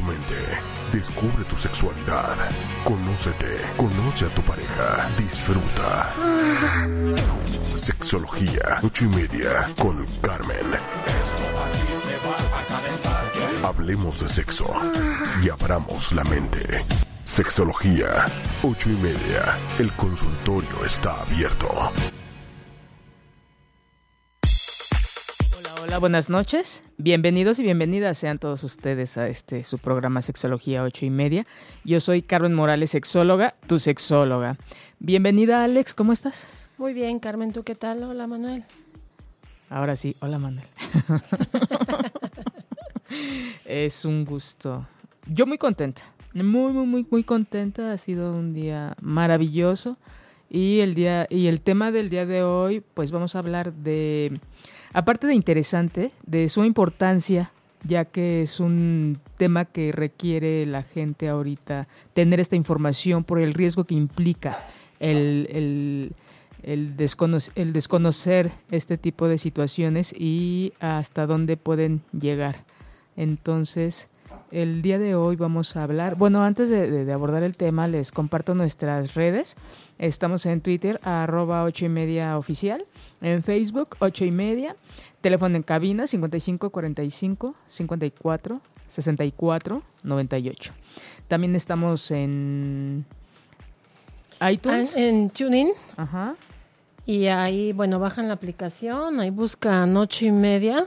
Mente, descubre tu sexualidad, conócete, conoce a tu pareja, disfruta. Sexología, ocho y media, con Carmen. Hablemos de sexo y abramos la mente. Sexología, ocho y media. El consultorio está abierto. Hola, buenas noches. Bienvenidos y bienvenidas sean todos ustedes a este su programa Sexología ocho y media. Yo soy Carmen Morales, sexóloga, tu sexóloga. Bienvenida, Alex, ¿cómo estás? Muy bien, Carmen, ¿tú qué tal? Hola, Manuel. Ahora sí, hola, Manuel. es un gusto. Yo muy contenta, muy, muy, muy, muy contenta. Ha sido un día maravilloso. Y el día, y el tema del día de hoy, pues vamos a hablar de, aparte de interesante, de su importancia, ya que es un tema que requiere la gente ahorita tener esta información por el riesgo que implica el, el, el, el desconocer este tipo de situaciones y hasta dónde pueden llegar. Entonces, el día de hoy vamos a hablar, bueno, antes de, de, abordar el tema, les comparto nuestras redes. Estamos en Twitter, arroba ocho y media oficial, en Facebook, ocho y media, teléfono en cabina, 55 45 54 64 98. También estamos en iTunes. En, en TuneIn. Ajá. Y ahí, bueno, bajan la aplicación, ahí buscan ocho y media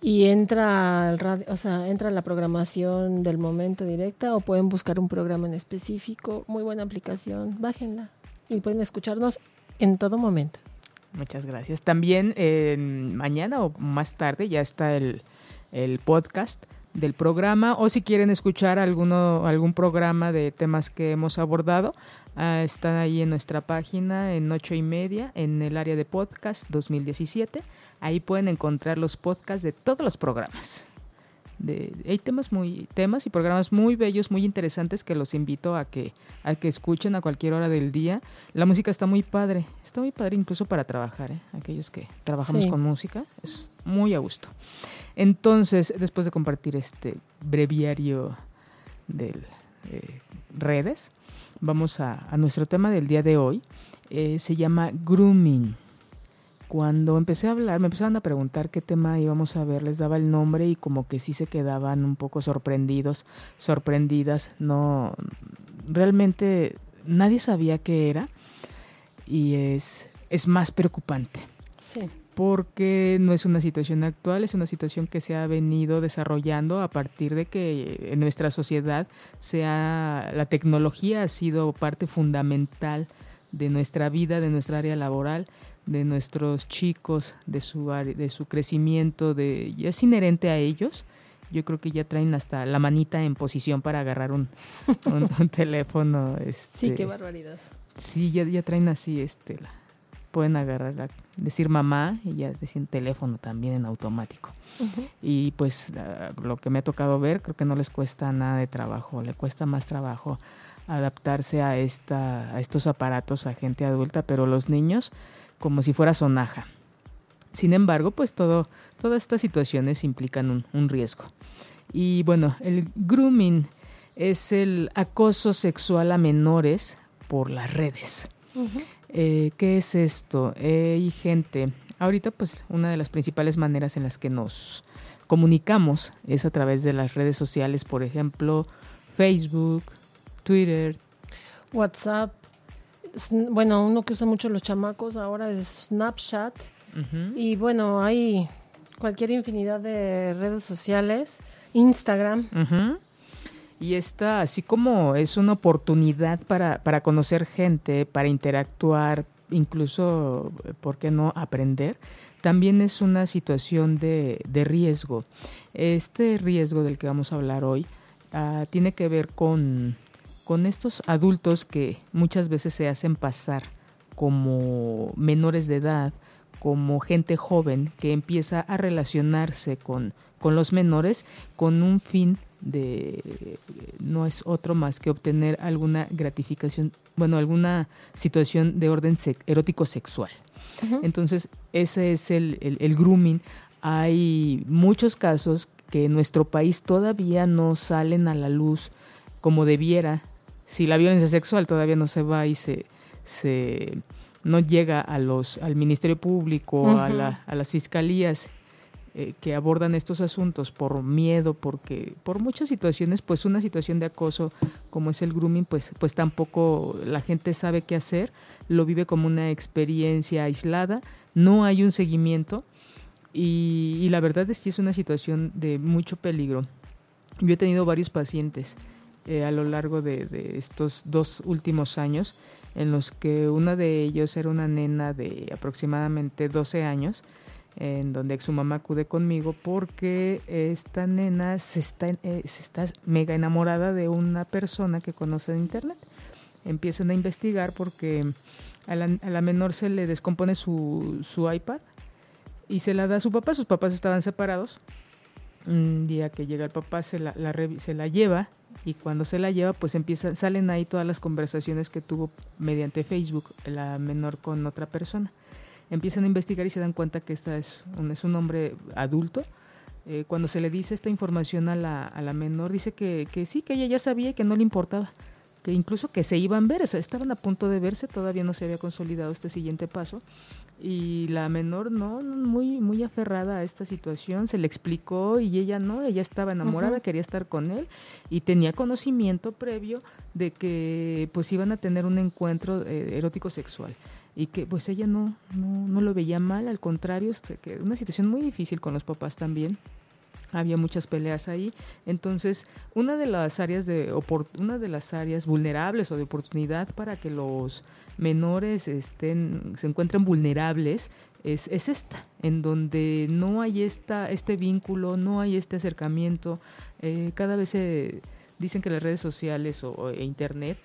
y entra el radio, o sea, entra la programación del momento directa o pueden buscar un programa en específico. Muy buena aplicación, bájenla y pueden escucharnos en todo momento. Muchas gracias. También eh, mañana o más tarde ya está el, el podcast del programa o si quieren escuchar alguno, algún programa de temas que hemos abordado, uh, están ahí en nuestra página en ocho y media en el área de podcast 2017. Ahí pueden encontrar los podcasts de todos los programas. De, hay temas muy temas y programas muy bellos, muy interesantes que los invito a que a que escuchen a cualquier hora del día. La música está muy padre, está muy padre incluso para trabajar, ¿eh? aquellos que trabajamos sí. con música, es muy a gusto. Entonces, después de compartir este breviario de eh, redes, vamos a, a, nuestro tema del día de hoy. Eh, se llama grooming cuando empecé a hablar, me empezaron a preguntar qué tema íbamos a ver, les daba el nombre y como que sí se quedaban un poco sorprendidos, sorprendidas, no, realmente nadie sabía qué era y es, es más preocupante. Sí. Porque no es una situación actual, es una situación que se ha venido desarrollando a partir de que en nuestra sociedad sea, la tecnología ha sido parte fundamental de nuestra vida, de nuestra área laboral de nuestros chicos, de su, de su crecimiento, de, ya es inherente a ellos. Yo creo que ya traen hasta la manita en posición para agarrar un, un, un teléfono. Este, sí, qué barbaridad. Sí, ya, ya traen así, este, la, pueden agarrar, la, decir mamá y ya decir teléfono también en automático. Uh -huh. Y pues lo que me ha tocado ver, creo que no les cuesta nada de trabajo, le cuesta más trabajo adaptarse a, esta, a estos aparatos a gente adulta, pero los niños como si fuera sonaja. Sin embargo, pues todo, todas estas situaciones implican un, un, riesgo. Y bueno, el grooming es el acoso sexual a menores por las redes. Uh -huh. eh, ¿Qué es esto? Eh, hay gente, ahorita pues una de las principales maneras en las que nos comunicamos es a través de las redes sociales, por ejemplo, Facebook, Twitter, WhatsApp, bueno, uno que usan mucho los chamacos ahora es Snapchat. Uh -huh. Y bueno, hay cualquier infinidad de redes sociales, Instagram. Uh -huh. Y esta, así como es una oportunidad para, para conocer gente, para interactuar, incluso, ¿por qué no aprender? También es una situación de, de riesgo. Este riesgo del que vamos a hablar hoy uh, tiene que ver con con estos adultos que muchas veces se hacen pasar como menores de edad, como gente joven que empieza a relacionarse con, con los menores con un fin de no es otro más que obtener alguna gratificación, bueno, alguna situación de orden erótico sexual. Entonces, ese es el, el, grooming. Hay muchos casos que en nuestro país todavía no salen a la luz como debiera. Si la violencia sexual todavía no se va y se, se no llega a los, al Ministerio Público, a, la, a las fiscalías eh, que abordan estos asuntos por miedo, porque por muchas situaciones, pues una situación de acoso como es el grooming, pues, pues tampoco la gente sabe qué hacer, lo vive como una experiencia aislada, no hay un seguimiento y, la verdad es que es una situación de mucho peligro. Yo he tenido varios pacientes eh, a lo largo de, de estos dos últimos años en los que una de ellos era una nena de aproximadamente 12 años, en donde su mamá acude conmigo porque esta nena se está, eh, se está mega enamorada de una persona que conoce en internet. Empiezan a investigar porque a la, menor se le descompone su, su, iPad y se la da a su papá. Sus papás estaban separados. Un día que llega el papá se la, se la lleva y cuando se la lleva pues empiezan, salen ahí todas las conversaciones que tuvo mediante Facebook la menor con otra persona empiezan a investigar y se dan cuenta que esta es un, es un hombre adulto. Eh, cuando se le dice esta información a la, a la menor, dice que, que, sí, que ella ya sabía y que no le importaba, que incluso que se iban a ver, o estaban a punto de verse, todavía no se había consolidado este siguiente paso. Y la menor no, muy, muy aferrada a esta situación, se le explicó y ella no, ella estaba enamorada, quería estar con él y tenía conocimiento previo de que pues iban a tener un encuentro eh, erótico sexual y que pues ella no, no, no lo veía mal, al contrario, este, que una situación muy difícil con los papás también. Había muchas peleas ahí, entonces una de las áreas de una de las áreas vulnerables o de oportunidad para que los menores estén se encuentren vulnerables es, es esta, en donde no hay esta este vínculo, no hay este acercamiento. Eh, cada vez se dicen que las redes sociales o, e internet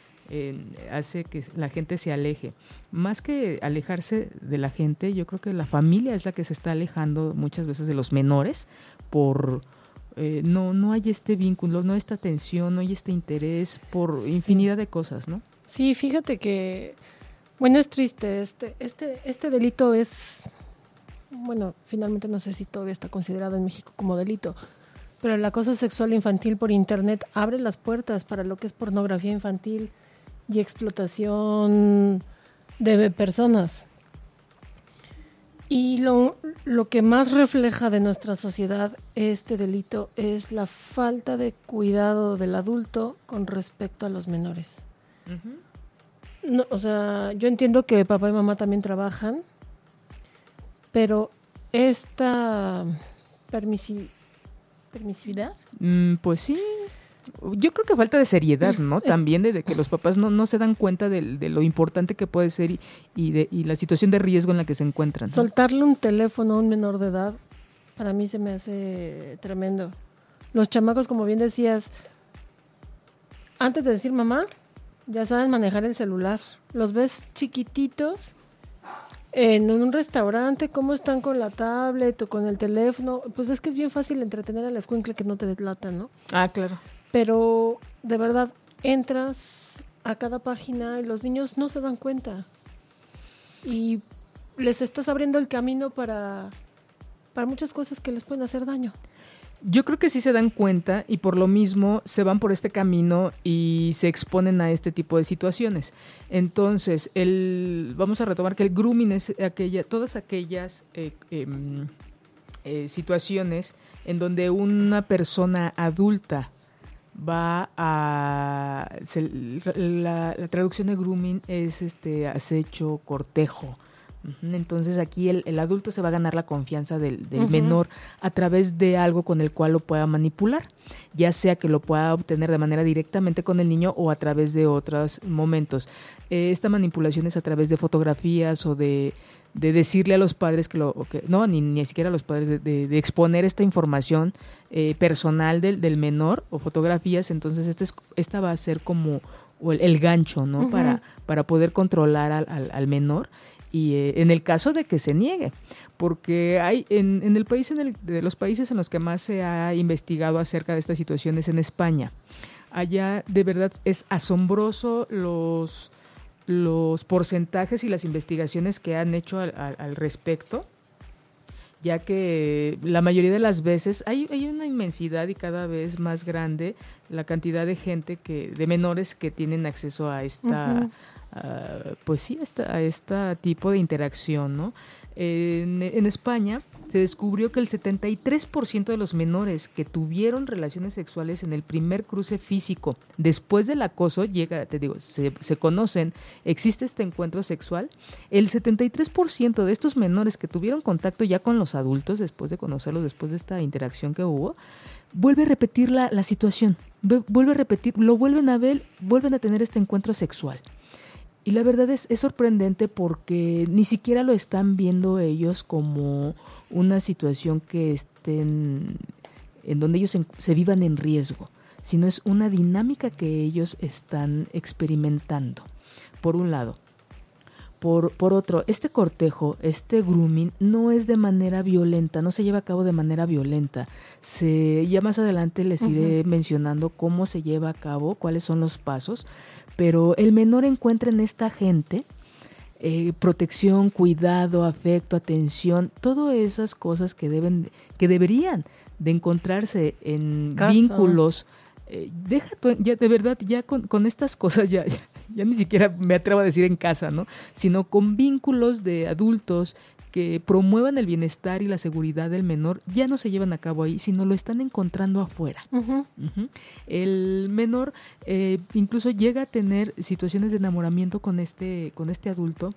hace que la gente se aleje. Más que alejarse de la gente, yo creo que la familia es la que se está alejando muchas veces de los menores por... Eh, no, no hay este vínculo, no hay esta atención, no hay este interés por infinidad de cosas, ¿no? Sí, fíjate que, bueno, es triste, este, este, este delito es, bueno, finalmente no sé si todavía está considerado en México como delito, pero el acoso sexual infantil por Internet abre las puertas para lo que es pornografía infantil, y explotación de personas. Y lo, lo, que más refleja de nuestra sociedad este delito es la falta de cuidado del adulto con respecto a los menores. no, o sea, yo entiendo que papá y mamá también trabajan, pero esta permisividad. Mm, pues sí, yo creo que falta de seriedad, ¿no? También de, que los papás no, no se dan cuenta de, lo importante que puede ser y, de, y la situación de riesgo en la que se encuentran. Soltarle un teléfono a un menor de edad, para mí se me hace tremendo. Los chamacos, como bien decías, antes de decir mamá, ya saben manejar el celular. Los ves chiquititos en un restaurante, cómo están con la tablet o con el teléfono. Pues es que es bien fácil entretener a la escuincla que no te deslatan, ¿no? Ah, claro pero de verdad entras a cada página y los niños no se dan cuenta. Y les estás abriendo el camino para, para muchas cosas que les pueden hacer daño. Yo creo que sí se dan cuenta y por lo mismo se van por este camino y se exponen a este tipo de situaciones. Entonces, el, vamos a retomar que el grooming es aquella, todas aquellas eh, em, eh, situaciones en donde una persona adulta va a la, traducción de grooming es este acecho, cortejo. Entonces aquí el, adulto se va a ganar la confianza del, menor a través de algo con el cual lo pueda manipular, ya sea que lo pueda obtener de manera directamente con el niño o a través de otros momentos. Eh, esta manipulación es a través de fotografías o de de decirle a los padres que lo, que, no, ni, ni siquiera a los padres, de, exponer esta información eh, personal del, del, menor o fotografías, entonces este esta va a ser como o el, gancho, ¿no? para, para poder controlar al, al, menor y eh, en el caso de que se niegue, porque hay en, en el país, en el, de los países en los que más se ha investigado acerca de estas situaciones en España, allá de verdad es asombroso los, los porcentajes y las investigaciones que han hecho al, al respecto ya que la mayoría de las veces hay, hay, una inmensidad y cada vez más grande la cantidad de gente que, de menores que tienen acceso a esta, pues sí, a esta, a este tipo de interacción, ¿no? En, España se descubrió que el 73% de los menores que tuvieron relaciones sexuales en el primer cruce físico después del acoso, llega, te digo, se, conocen, existe este encuentro sexual, el 73% de estos menores que tuvieron contacto ya con los adultos después de conocerlos, después de esta interacción que hubo, vuelve a repetir la, la situación, vuelve a repetir, lo vuelven a ver, vuelven a tener este encuentro sexual. Y la verdad es, es sorprendente porque ni siquiera lo están viendo ellos como una situación que estén en donde ellos se, vivan en riesgo, sino es una dinámica que ellos están experimentando, por un lado. Por, por, otro, este cortejo, este grooming, no es de manera violenta, no se lleva a cabo de manera violenta. Se, ya más adelante les iré mencionando cómo se lleva a cabo, cuáles son los pasos, pero el menor encuentra en esta gente eh, protección, cuidado, afecto, atención, todas esas cosas que deben, que deberían de encontrarse en vínculos. Eh, deja ya de verdad, ya con, con estas cosas ya, ya, ya, ni siquiera me atrevo a decir en casa, ¿no? Sino con vínculos de adultos que promuevan el bienestar y la seguridad del menor ya no se llevan a cabo ahí, sino lo están encontrando afuera. El menor eh, incluso llega a tener situaciones de enamoramiento con este, con este adulto.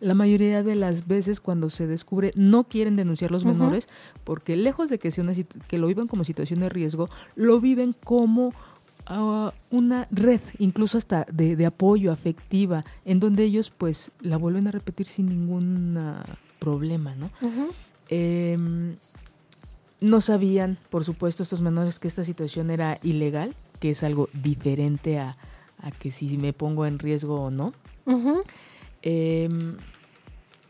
La mayoría de las veces cuando se descubre no quieren denunciar los menores porque lejos de que, sea una, que lo vivan como situación de riesgo, lo viven como una red, incluso hasta de, apoyo afectiva, en donde ellos pues la vuelven a repetir sin ningún problema, ¿no? Em, no sabían, por supuesto, estos menores que esta situación era ilegal, que es algo diferente a, que si me pongo en riesgo o no. Em,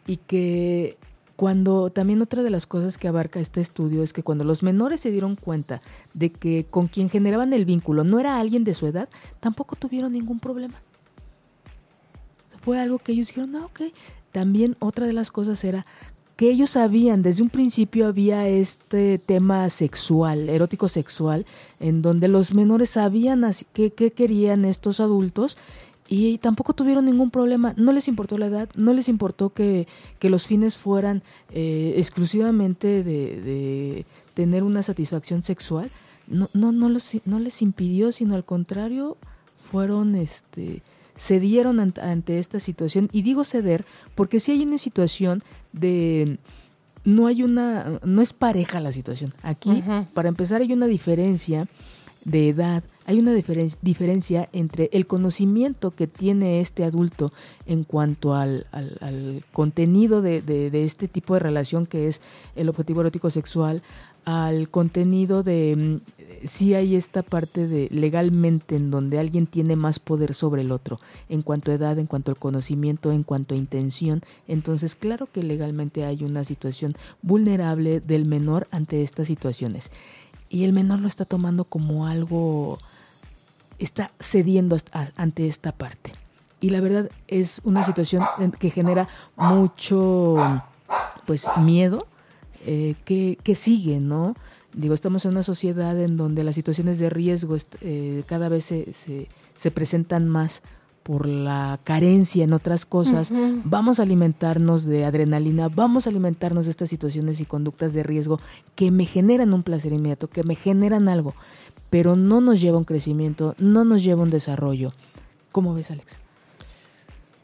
y que cuando también otra de las cosas que abarca este estudio es que cuando los menores se dieron cuenta de que con quien generaban el vínculo no era alguien de su edad, tampoco tuvieron ningún problema. Fue algo que ellos dijeron, ah, ok. También otra de las cosas era que ellos sabían, desde un principio había este tema sexual, erótico sexual, en donde los menores sabían qué, querían estos adultos y tampoco tuvieron ningún problema, no les importó la edad, no les importó que, los fines fueran eh, exclusivamente de, tener una satisfacción sexual, no, no, no, los, no les impidió, sino al contrario, fueron, este, cedieron ante, esta situación. Y digo ceder porque si hay una situación de no hay una, no es pareja la situación. Aquí, para empezar, hay una diferencia de edad, hay una diferencia entre el conocimiento que tiene este adulto en cuanto al, contenido de, este tipo de relación que es el objetivo erótico sexual, al contenido de mm, si hay esta parte de legalmente en donde alguien tiene más poder sobre el otro, en cuanto a edad, en cuanto al conocimiento, en cuanto a intención, entonces claro que legalmente hay una situación vulnerable del menor ante estas situaciones. Y el menor lo está tomando como algo está cediendo ante esta parte. Y la verdad es una situación que genera mucho pues miedo eh, que, sigue, ¿no? Digo, estamos en una sociedad en donde las situaciones de riesgo eh, cada vez se, se, presentan más por la carencia en otras cosas, vamos a alimentarnos de adrenalina, vamos a alimentarnos de estas situaciones y conductas de riesgo que me generan un placer inmediato, que me generan algo pero no nos lleva a un crecimiento, no nos lleva a un desarrollo. ¿Cómo ves, Alex?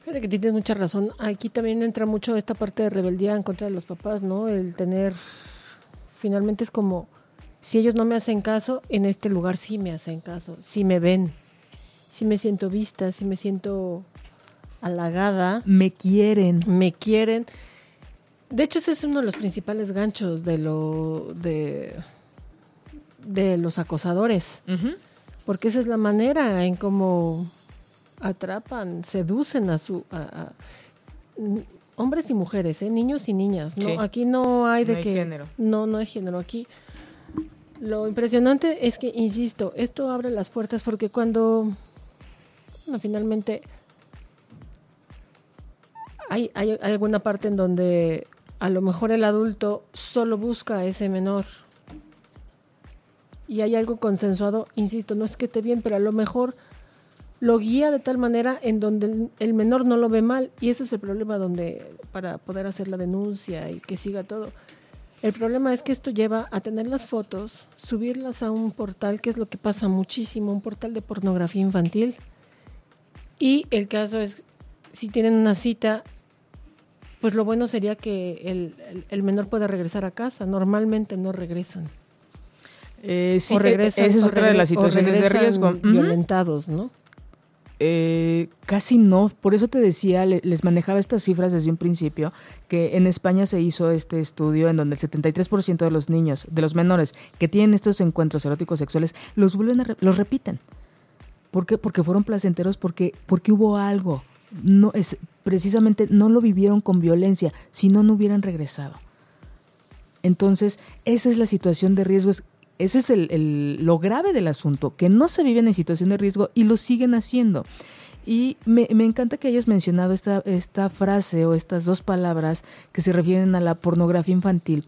Fíjate que tienes mucha razón. Aquí también entra mucho esta parte de rebeldía en contra de los papás, ¿no? El tener, finalmente es como, si ellos no me hacen caso, en este lugar sí me hacen caso, sí me ven, sí me siento vista, sí me siento halagada. Me quieren. Me quieren. De hecho, ese es uno de los principales ganchos de lo de de los acosadores. Porque esa es la manera en cómo atrapan, seducen a su... a- a- n- hombres y mujeres, ¿eh? niños y niñas. No, Sí. Aquí no hay de No hay que... género. No, no hay género. Aquí lo impresionante es que, insisto, esto abre las puertas porque cuando, bueno, finalmente hay, alguna parte en donde a lo mejor el adulto solo busca a ese menor y hay algo consensuado, insisto, no es que esté bien, pero a lo mejor lo guía de tal manera en donde el, el menor no lo ve mal y ese es el problema donde para poder hacer la denuncia y que siga todo. El problema es que esto lleva a tener las fotos, subirlas a un portal, que es lo que pasa muchísimo, un portal de pornografía infantil. Y el caso es, si tienen una cita, pues lo bueno sería que el, el- el menor pueda regresar a casa. Normalmente no regresan. Eh, sí, o regresan. esa es otra de las situaciones de riesgo. Violentados, ¿no? Eh, casi no, por eso te decía, le- les manejaba estas cifras desde un principio, que en España se hizo este estudio en donde el 73% de los niños, de los menores que tienen estos encuentros eróticos sexuales, los vuelven a re- los repiten. ¿Por qué? Porque fueron placenteros, porque, porque hubo algo. No es precisamente no lo vivieron con violencia, si no no hubieran regresado. Entonces, esa es la situación de riesgo. es- Ese es el, el- lo grave del asunto, que no se viven en situación de riesgo y lo siguen haciendo. Y me, me encanta que hayas mencionado esta, esta frase o estas dos palabras que se refieren a la pornografía infantil.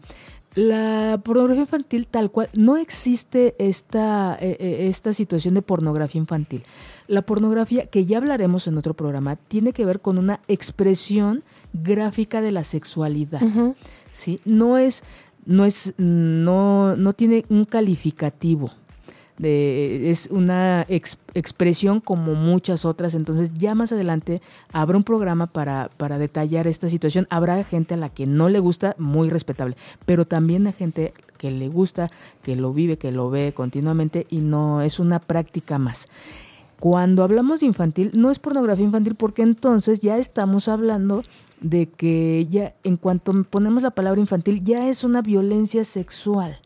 La pornografía infantil tal cual, no existe esta, eh, eh, esta situación de pornografía infantil. La pornografía, que ya hablaremos en otro programa, tiene que ver con una expresión gráfica de la sexualidad. ¿sí? No es, no es, no, no tiene un calificativo. De, es una ex- expresión como muchas otras. Entonces, ya más adelante habrá un programa para, para detallar esta situación. Habrá gente a la que no le gusta, muy respetable, pero también a gente que le gusta, que lo vive, que lo ve continuamente y no es una práctica más. Cuando hablamos de infantil, no es pornografía infantil porque entonces ya estamos hablando de que ya en cuanto ponemos la palabra infantil ya es una violencia sexual.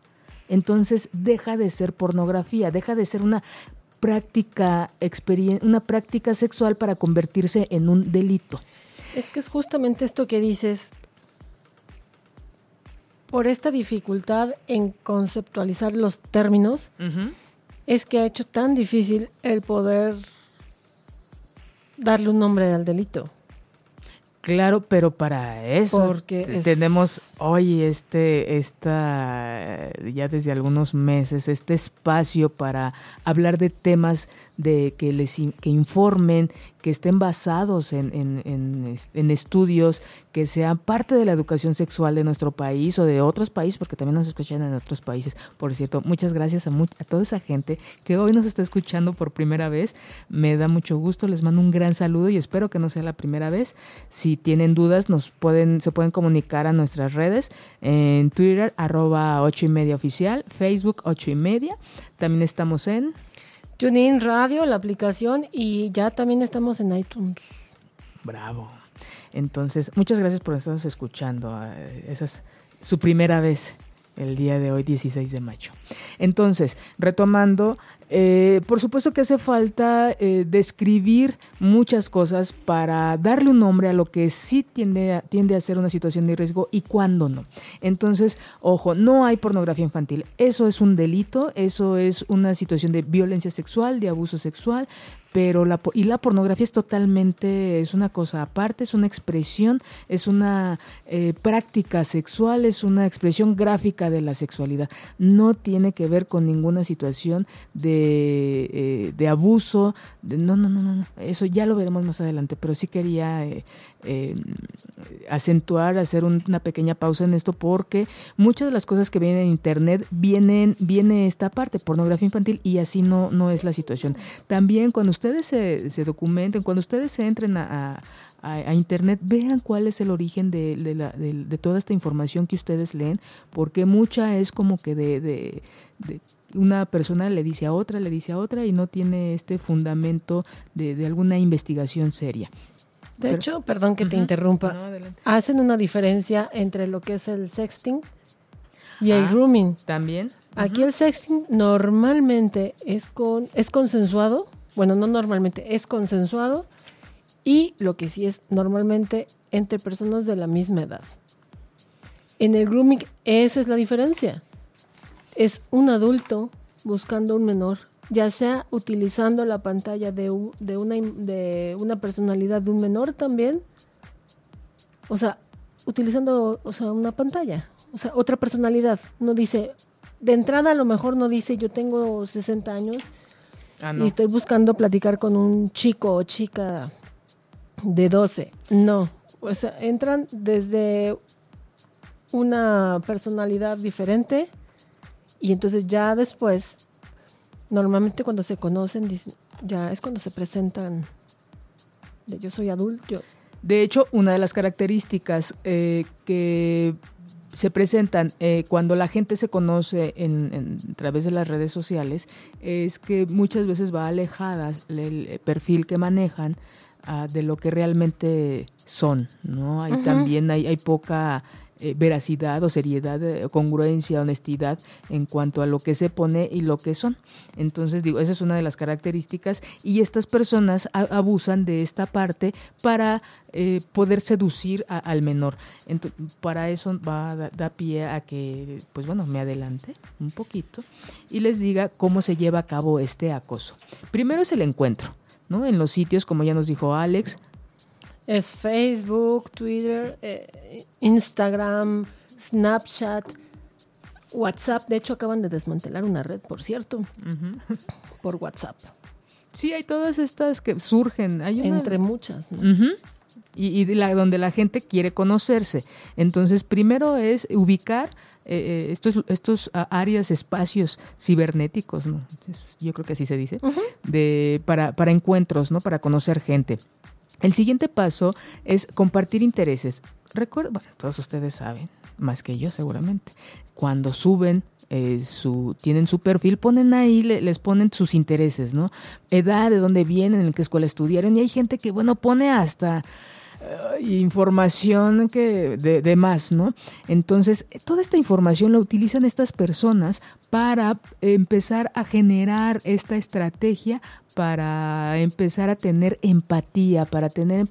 Entonces deja de ser pornografía, deja de ser una práctica una práctica sexual para convertirse en un delito. Es que es justamente esto que dices, por esta dificultad en conceptualizar los términos, es que ha hecho tan difícil el poder darle un nombre al delito. Claro, pero para eso Porque es- tenemos hoy este, esta, ya desde algunos meses, este espacio para hablar de temas de que les que informen, que estén basados en, en, en es- en estudios, que sean parte de la educación sexual de nuestro país o de otros países, porque también nos escuchan en otros países. Por cierto, muchas gracias a, a toda esa gente que hoy nos está escuchando por primera vez. Me da mucho gusto, les mando un gran saludo y espero que no sea la primera vez. Si tienen dudas, nos pueden, se pueden comunicar a nuestras redes en Twitter, arroba ocho y media oficial, Facebook ocho y media. También estamos en TuneIn Radio, la aplicación, y ya también estamos en iTunes. Bravo. Entonces, muchas gracias por estarnos escuchando. Eh, Esa es su primera vez el día de hoy, 16 de mayo. Entonces, retomando, eh, por supuesto que hace falta eh, describir muchas cosas para darle un nombre a lo que sí tiende a, tiende a ser una situación de riesgo y cuándo no. Entonces, ojo, no hay pornografía infantil. Eso es un delito, eso es una situación de violencia sexual, de abuso sexual, pero la y la pornografía es totalmente es una cosa aparte es una expresión es una eh, práctica sexual es una expresión gráfica de la sexualidad. No tiene que ver con ninguna situación de, eh, de abuso no no no no eso ya lo veremos más adelante pero sí quería eh, eh, acentuar hacer un- una pequeña pausa en esto porque muchas de las cosas que vienen en internet vienen viene esta parte pornografía infantil y así no no es la situación también cuando ustedes se, documenten, cuando ustedes se entren a, a- internet, vean cuál es el origen de, de de- toda esta información que ustedes leen, porque mucha es como que de, una persona le dice a otra, le dice a otra y no tiene este fundamento de alguna investigación seria. De Pero- hecho, perdón que te interrumpa, No, hacen una diferencia entre lo que es el sexting y el Ah. grooming. También. Aquí el sexting normalmente es con es consensuado, bueno, no normalmente, es consensuado y lo que sí es normalmente entre personas de la misma edad. En el grooming esa es la diferencia. Es un adulto buscando un menor, ya sea utilizando la pantalla de, de, una, de una personalidad de un menor también, o sea, utilizando o sea, una pantalla, o sea, otra personalidad. No dice, de entrada a lo mejor no dice yo tengo 60 años ah, y estoy buscando platicar con un chico o chica de 12. No, o sea, entran desde una personalidad diferente y entonces ya después, normalmente cuando se conocen, ya es cuando se presentan de yo soy adulto. De hecho, una de las características eh, que se presentan eh, cuando la gente se conoce en, a través de las redes sociales es que muchas veces va alejada el perfil que manejan ah, de lo que realmente son, ¿no? Hay también hay, hay poca eh, veracidad o seriedad, eh, congruencia, honestidad en cuanto a lo que se pone y lo que son. Entonces, digo, esa es una de las características y estas personas abusan de esta parte para eh, poder seducir al menor. para eso va a dar pie a que, pues bueno, me adelante un poquito y les diga cómo se lleva a cabo este acoso. Primero es el encuentro, ¿no? En los sitios, como ya nos dijo Alex, es Facebook, Twitter, eh, Instagram, Snapchat, WhatsApp. De hecho, acaban de desmantelar una red, por cierto, por WhatsApp. Sí, hay todas estas que surgen. Hay Entre muchas. Y, la, donde la gente quiere conocerse. Entonces, primero es ubicar eh, eh, estos, estos áreas, espacios cibernéticos, ¿no? yo creo que así se dice, de, para, para encuentros, ¿no? Para conocer gente. El siguiente paso es compartir intereses. Recuerda, bueno, todos ustedes saben, más que yo seguramente, cuando suben eh, su, tienen su perfil, ponen ahí, les ponen sus intereses, ¿no? Edad, de dónde vienen, en qué escuela estudiaron, y hay gente que, bueno, pone hasta eh, información que de, de, más, ¿no? Entonces, toda esta información la utilizan estas personas para empezar a generar esta estrategia para empezar a tener empatía, para tener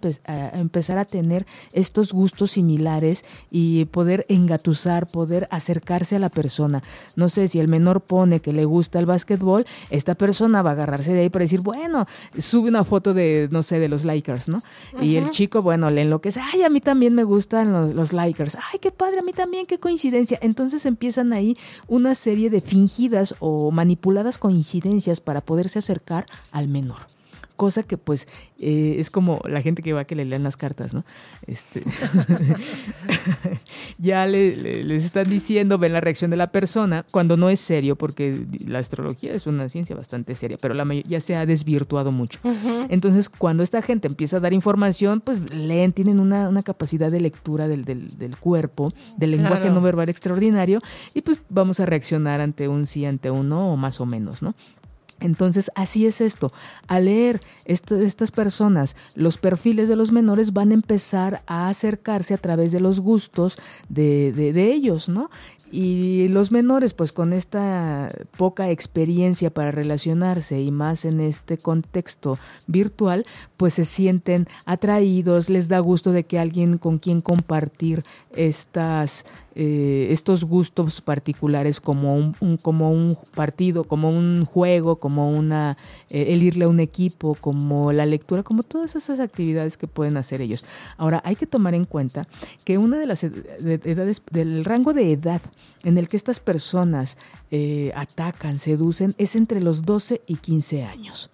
empezar a tener estos gustos similares y poder engatusar, poder acercarse a la persona. No sé si el menor pone que le gusta el básquetbol, esta persona va a agarrarse de ahí para decir, bueno, sube una foto de, no sé, de los Lakers, ¿no? Y el chico, bueno, le enloquece, ay, a mí también me gustan los, los Lakers, ay, qué padre, a mí también, qué coincidencia. Entonces empiezan ahí una serie de fingidas o manipuladas coincidencias para poderse acercar al menor. Cosa que pues eh, es como la gente que va a que le lean las cartas, ¿no? Este, ya les están diciendo, ven la reacción de la persona, cuando no es serio, porque la astrología es una ciencia bastante seria, pero la ya se ha desvirtuado mucho. Entonces, cuando esta gente empieza a dar información, pues leen, tienen una, capacidad de lectura del, del, cuerpo, del lenguaje no verbal extraordinario, y pues vamos a reaccionar ante un sí, ante un no, o más o menos, ¿no? Entonces, así es esto. Al leer estas personas, los perfiles de los menores van a empezar a acercarse a través de los gustos de, de ellos, ¿no? Y los menores, pues con esta poca experiencia para relacionarse y más en este contexto virtual, pues se sienten atraídos, les da gusto de que alguien con quien compartir estas eh, estos gustos particulares como un, como un partido, como un juego, como una eh, el irle a un equipo, como la lectura, como todas esas actividades que pueden hacer ellos. Ahora hay que tomar en cuenta que una de las edades del rango de edad en el que estas personas eh, atacan, seducen, es entre los 12 y 15 años.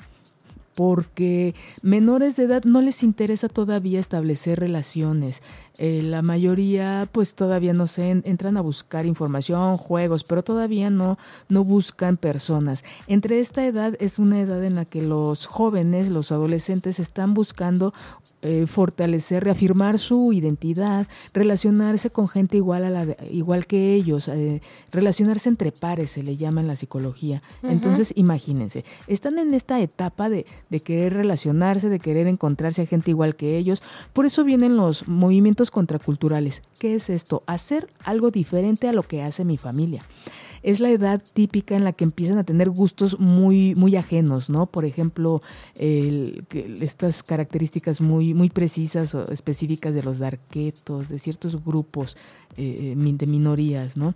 Porque menores de edad no les interesa todavía establecer relaciones, eh, la mayoría pues todavía no sé, entran a buscar información, juegos, pero todavía no, no buscan personas. Entre esta edad es una edad en la que los jóvenes, los adolescentes están buscando eh, fortalecer, reafirmar su identidad, relacionarse con gente igual, a la igual que ellos, eh, relacionarse entre pares se le llama en la psicología. Entonces imagínense, están en esta etapa de, de querer relacionarse, de querer encontrarse a gente igual que ellos, por eso vienen los movimientos contraculturales. ¿Qué es esto? Hacer algo diferente a lo que hace mi familia. es la edad típica en la que empiezan a tener gustos muy, muy ajenos, ¿no? Por ejemplo, estas características muy, muy precisas o específicas de los darquetos, de ciertos grupos eh, eh, de minorías, ¿no?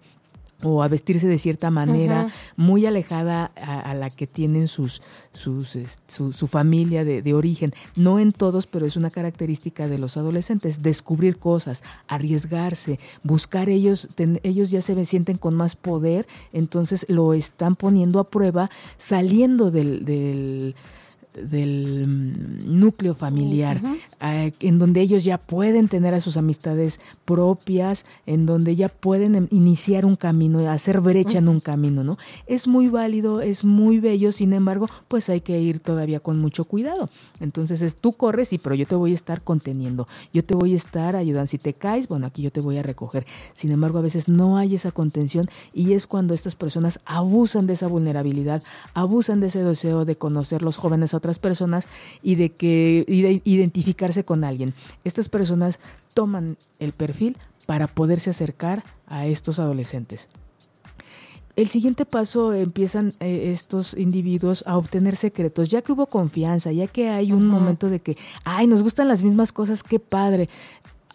O a vestirse de cierta manera muy alejada a, la que tienen sus, sus su, su, familia de, de, origen. No en todos, pero es una característica de los adolescentes, descubrir cosas, arriesgarse, buscar ellos, ellos ya se sienten con más poder, entonces lo están poniendo a prueba saliendo del, del del mm, núcleo familiar, eh, en donde ellos ya pueden tener a sus amistades propias, en donde ya pueden em, iniciar un camino, hacer brecha en un camino, ¿no? Es muy válido, es muy bello, sin embargo, pues hay que ir todavía con mucho cuidado. Entonces es, tú corres, y pero yo te voy a estar conteniendo, yo te voy a estar ayudando. Si te caes, bueno, aquí yo te voy a recoger. Sin embargo, a veces no hay esa contención y es cuando estas personas abusan de esa vulnerabilidad, abusan de ese deseo de conocer los jóvenes a otras personas y de que identificarse con alguien. Estas personas toman el perfil para poderse acercar a estos adolescentes. El siguiente paso empiezan eh, estos individuos a obtener secretos, ya que hubo confianza, ya que hay un momento de que, ay, nos gustan las mismas cosas, qué padre.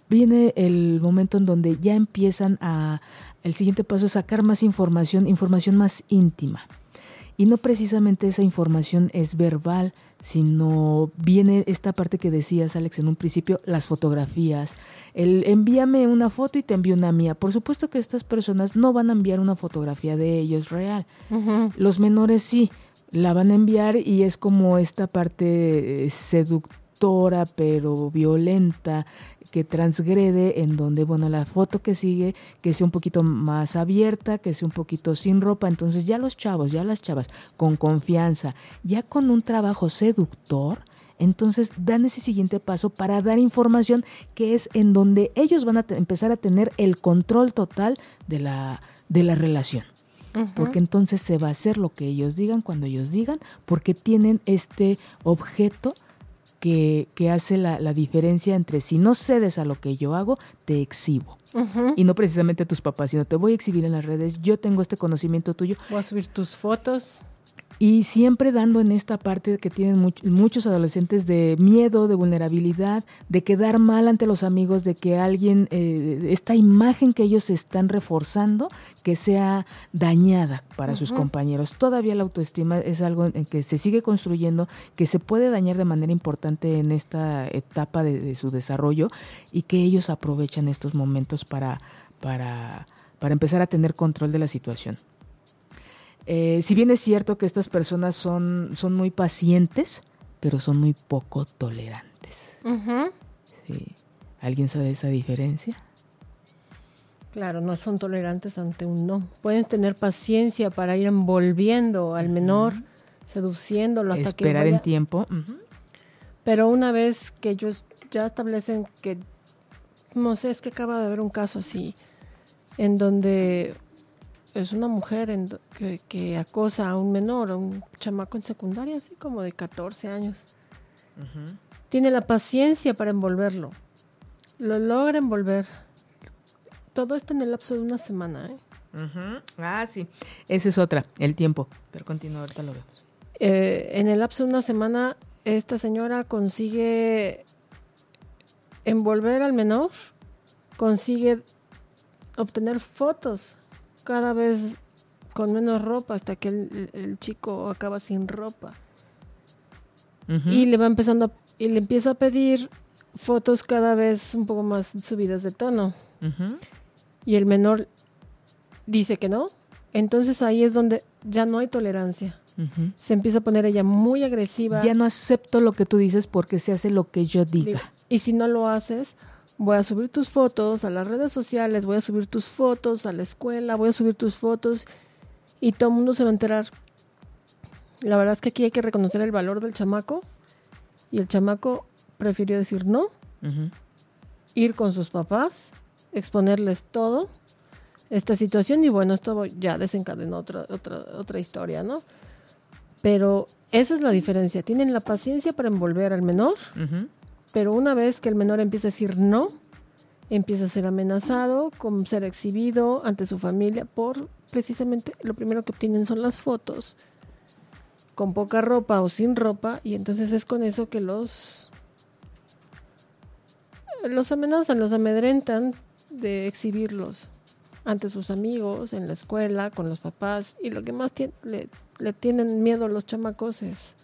Viene el momento en donde ya empiezan a, el siguiente paso es sacar más información, información más íntima. Y no precisamente esa información es verbal, sino viene esta parte que decías, Alex, en un principio, las fotografías. El envíame una foto y te envío una mía. Por supuesto que estas personas no van a enviar una fotografía de ellos real. Los menores sí, la van a enviar y es como esta parte eh, seductora pero violenta que transgrede, en donde, bueno, la foto que sigue, que sea un poquito más abierta, que sea un poquito sin ropa. Entonces ya los chavos, ya las chavas, con confianza, ya con un trabajo seductor, entonces dan ese siguiente paso para dar información que es en donde ellos van a empezar a tener el control total de la, de la relación. Porque entonces se va a hacer lo que ellos digan cuando ellos digan, porque tienen este objeto que, hace la, diferencia entre si no cedes a lo que yo hago, te exhibo. Y no precisamente a tus papás, sino te voy a exhibir en las redes, yo tengo este conocimiento tuyo. Voy a subir tus fotos. Y siempre dando en esta parte que tienen muchos adolescentes de miedo, de vulnerabilidad, de quedar mal ante los amigos, de que alguien, eh, esta imagen que ellos están reforzando, que sea dañada para sus compañeros. Todavía la autoestima es algo en que se sigue construyendo, que se puede dañar de manera importante en esta etapa de, su desarrollo y que ellos aprovechan estos momentos para, para, para empezar a tener control de la situación. Eh, si bien es cierto que estas personas son, son muy pacientes, pero son muy poco tolerantes. ¿Alguien sabe esa diferencia? Claro, no son tolerantes ante un no. Pueden tener paciencia para ir envolviendo al menor, seduciéndolo hasta que esperar en tiempo. Pero una vez que ellos ya establecen que no sé, es que acaba de haber un caso así en donde es una mujer que, acosa a un menor, a un chamaco en secundaria, así como de 14 años. Tiene la paciencia para envolverlo. Lo logra envolver. Todo esto en el lapso de una semana. ¿eh? Ah, sí. Esa es otra, el tiempo. Pero continúa, ahorita lo vemos. Eh, en el lapso de una semana, esta señora consigue envolver al menor, consigue obtener fotos cada vez con menos ropa hasta que el, chico acaba sin ropa. Y le va empezando y le empieza a pedir fotos cada vez un poco más subidas de tono. Y el menor dice que no. Entonces ahí es donde ya no hay tolerancia. Se empieza a poner ella muy agresiva. Ya no acepto lo que tú dices porque se hace lo que yo diga. Y si no lo haces, voy a subir tus fotos a las redes sociales, voy a subir tus fotos a la escuela, voy a subir tus fotos y todo el mundo se va a enterar. La verdad es que aquí hay que reconocer el valor del chamaco y el chamaco prefirió decir no, ir con sus papás, exponerles todo esta situación y bueno, esto ya desencadenó otra, otra, otra historia, ¿no? Pero esa es la diferencia. Tienen la paciencia para envolver al menor, pero una vez que el menor empieza a decir no, empieza a ser amenazado con ser exhibido ante su familia por precisamente lo primero que obtienen son las fotos con poca ropa o sin ropa y entonces es con eso que los los amenazan, los amedrentan de exhibirlos ante sus amigos, en la escuela, con los papás y lo que más le, le tienen miedo los chamacos es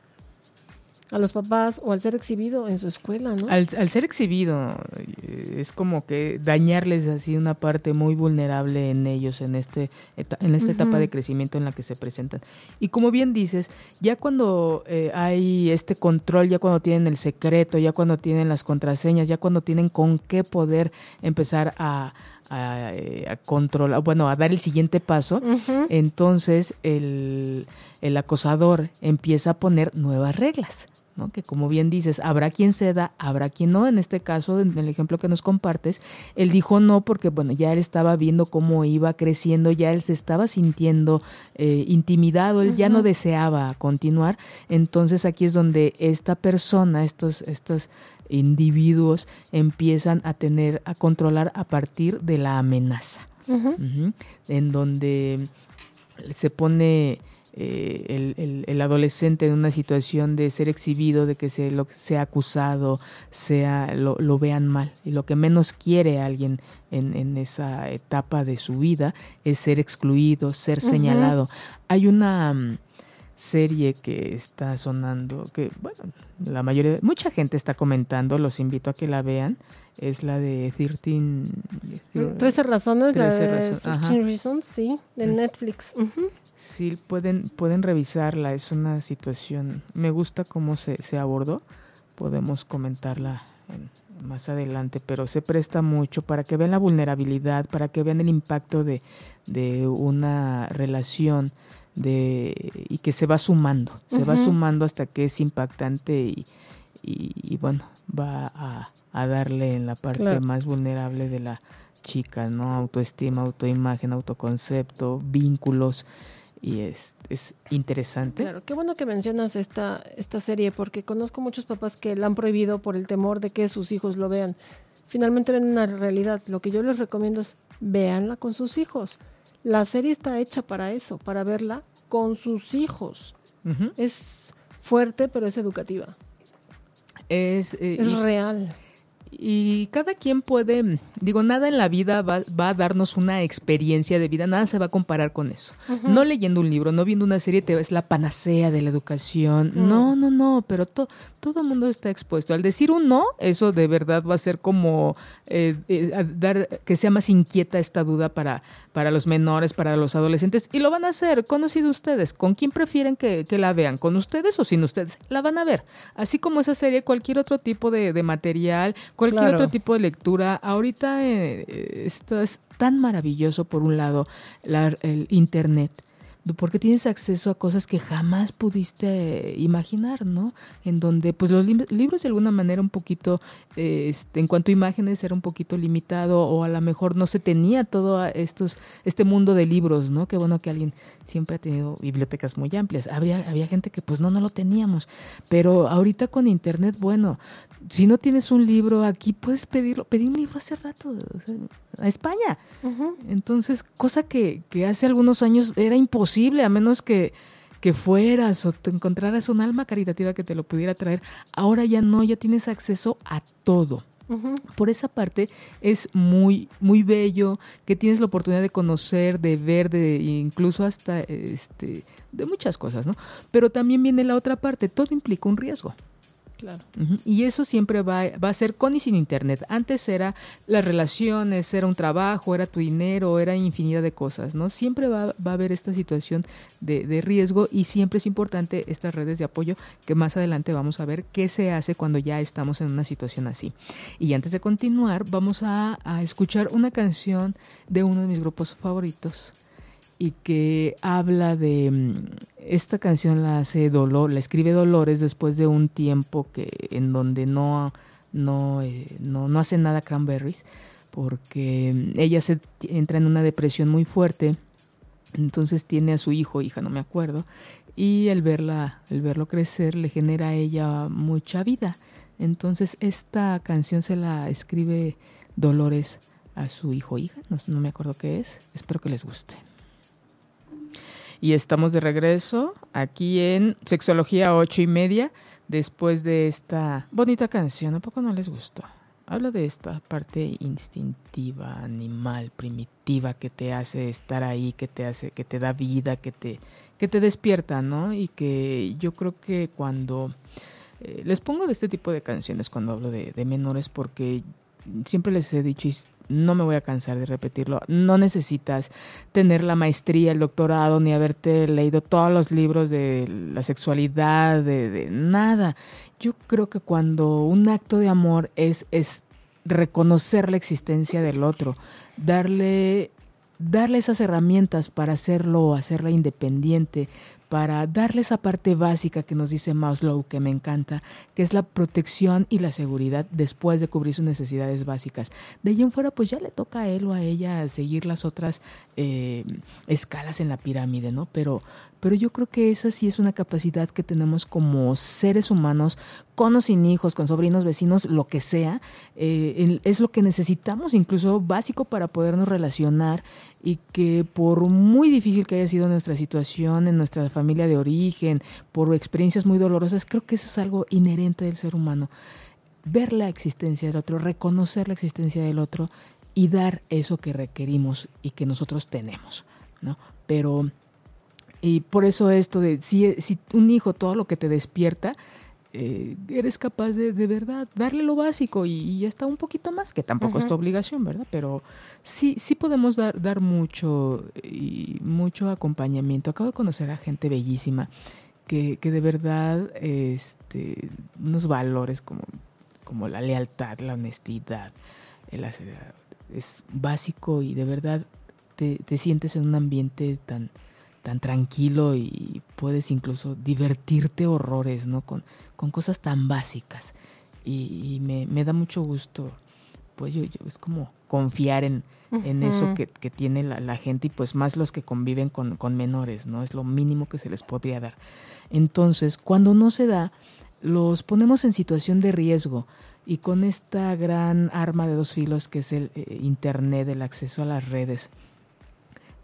a los papás o al ser exhibido en su escuela, ¿no? Al, ser exhibido eh, es como que dañarles así una parte muy vulnerable en ellos en este en esta etapa de crecimiento en la que se presentan. Y como bien dices, ya cuando eh, hay este control, ya cuando tienen el secreto, ya cuando tienen las contraseñas, ya cuando tienen con qué poder empezar a, eh, controlar, bueno, a dar el siguiente paso, entonces el, el acosador empieza a poner nuevas reglas que como bien dices, habrá quien ceda, habrá quien no. En este caso, en el ejemplo que nos compartes, él dijo no porque, bueno, ya él estaba viendo cómo iba creciendo, ya él se estaba sintiendo eh, intimidado, él ya no deseaba continuar. Entonces aquí es donde esta persona, estos, estos individuos empiezan a tener, a controlar a partir de la amenaza, en donde se pone eh, el, el, adolescente en una situación de ser exhibido, de que se, lo, sea acusado, sea lo, lo, vean mal. Y lo que menos quiere alguien en, en, esa etapa de su vida es ser excluido, ser señalado. Hay una mm, serie que está sonando, que bueno, la mayoría, mucha gente está comentando, los invito a que la vean, es la de 13... 13 razones, 13 Reasons, sí, de Netflix. Sí, pueden, pueden revisarla, es una situación, me gusta cómo se, se abordó, podemos comentarla más adelante, pero se presta mucho para que vean la vulnerabilidad, para que vean el impacto de, de una relación de, y que se va sumando, se va sumando hasta que es impactante y, y, bueno, va a, a, darle en la parte más vulnerable de la chica, ¿no? Autoestima, autoimagen, autoconcepto, vínculos y es, es interesante. Claro, qué bueno que mencionas esta, esta serie porque conozco muchos papás que la han prohibido por el temor de que sus hijos lo vean. Finalmente ven una realidad. Lo que yo les recomiendo es véanla con sus hijos. La serie está hecha para eso, para verla con sus hijos. Es fuerte, pero es educativa. Es, eh, es real y cada quien puede, digo, nada en la vida va, va, a darnos una experiencia de vida, nada se va a comparar con eso. No leyendo un libro, no viendo una serie, te es la panacea de la educación. No, no, no, pero todo el mundo está expuesto. Al decir un no, eso de verdad va a ser como eh, eh, dar que sea más inquieta esta duda para, para los menores, para los adolescentes, y lo van a hacer. Conocido ustedes, ¿con quién prefieren que, que, la vean? ¿Con ustedes o sin ustedes? La van a ver. Así como esa serie, cualquier otro tipo de, de material, cualquier otro tipo de lectura. Ahorita eh, esto es tan maravilloso, por un lado, el Internet porque tienes acceso a cosas que jamás pudiste imaginar, ¿no? En donde pues los libros de alguna manera un poquito, este, en cuanto a imágenes era un poquito limitado o a lo mejor no se tenía todo estos, este mundo de libros, ¿no? Qué bueno que alguien siempre ha tenido bibliotecas muy amplias. Habría, había gente que pues no, no lo teníamos, pero ahorita con internet, bueno, si no tienes un libro aquí, puedes pedirlo. Pedí un libro hace rato a España. Entonces, cosa que, que, hace algunos años era imposible, a menos que, que fueras o te encontraras un alma caritativa que te lo pudiera traer. Ahora ya no, ya tienes acceso a todo. Por esa parte es muy muy bello que tienes la oportunidad de conocer, de ver, de incluso hasta este de muchas cosas, ¿no? Pero también viene la otra parte, todo implica un riesgo. Y eso siempre va, va, a ser con y sin internet. Antes era las relaciones, era un trabajo, era tu dinero, era infinidad de cosas, ¿no? Siempre va, va a haber esta situación de, de, riesgo y siempre es importante estas redes de apoyo que más adelante vamos a ver qué se hace cuando ya estamos en una situación así. Y antes de continuar, vamos a, a escuchar una canción de uno de mis grupos favoritos y que habla de mm, esta canción la hace Dolor, la escribe Dolores después de un tiempo que en donde no no, eh, no, no hace nada Cranberries porque mm, ella se entra en una depresión muy fuerte entonces tiene a su hijo hija no me acuerdo y el verla el verlo crecer le genera a ella mucha vida entonces esta canción se la escribe Dolores a su hijo hija, no, no me acuerdo qué es, espero que les guste. Y estamos de regreso aquí en Sexología 8 y media, después de esta bonita canción, ¿a poco no les gustó? Habla de esta parte instintiva, animal, primitiva que te hace estar ahí, que te hace, que te da vida, que te, que te despierta, ¿no? Y que yo creo que cuando eh, les pongo de este tipo de canciones cuando hablo de, de menores porque siempre les he dicho no me voy a cansar de repetirlo, no necesitas tener la maestría, el doctorado, ni haberte leído todos los libros de la sexualidad, de, de nada. Yo creo que cuando un acto de amor es, es reconocer la existencia del otro, darle, darle esas herramientas para hacerlo, hacerla independiente, para darle esa parte básica que nos dice Maslow, que me encanta, que es la protección y la seguridad después de cubrir sus necesidades básicas. De ahí en fuera, pues ya le toca a él o a ella seguir las otras eh, escalas en la pirámide, ¿no? Pero, pero yo creo que esa sí es una capacidad que tenemos como seres humanos, con o sin hijos, con sobrinos, vecinos, lo que sea, eh, es lo que necesitamos, incluso básico para podernos relacionar y que por muy difícil que haya sido nuestra situación en nuestra familia de origen, por experiencias muy dolorosas, creo que eso es algo inherente del ser humano. Ver la existencia del otro, reconocer la existencia del otro y dar eso que requerimos y que nosotros tenemos, ¿no? Pero y por eso esto de si, si un hijo todo lo que te despierta, eh, eres capaz de, de verdad darle lo básico y, y hasta un poquito más, que tampoco es tu obligación, ¿verdad? Pero sí, sí podemos dar, dar mucho y mucho acompañamiento. Acabo de conocer a gente bellísima que, que de verdad este, unos valores como, como la lealtad, la honestidad, el hacer, es básico y de verdad te, te sientes en un ambiente tan tan tranquilo y puedes incluso divertirte horrores, ¿no? Con, con cosas tan básicas. Y, y me, me, da mucho gusto, pues yo, yo es como confiar en, uh -huh. en eso que, que tiene la, la, gente y pues más los que conviven con, con menores, ¿no? Es lo mínimo que se les podría dar. Entonces, cuando no se da, los ponemos en situación de riesgo y con esta gran arma de dos filos que es el eh, Internet, el acceso a las redes,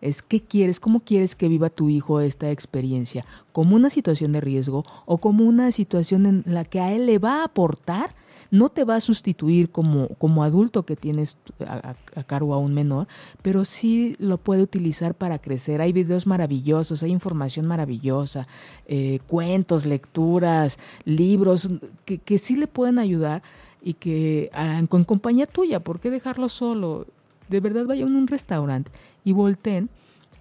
es qué quieres, cómo quieres que viva tu hijo esta experiencia, como una situación de riesgo o como una situación en la que a él le va a aportar, no te va a sustituir como, como adulto que tienes a, cargo a un menor, pero sí lo puede utilizar para crecer. Hay videos maravillosos, hay información maravillosa, eh, cuentos, lecturas, libros que, que sí le pueden ayudar y que harán con compañía tuya, ¿por qué dejarlo solo? De verdad vaya a un restaurante y volteen.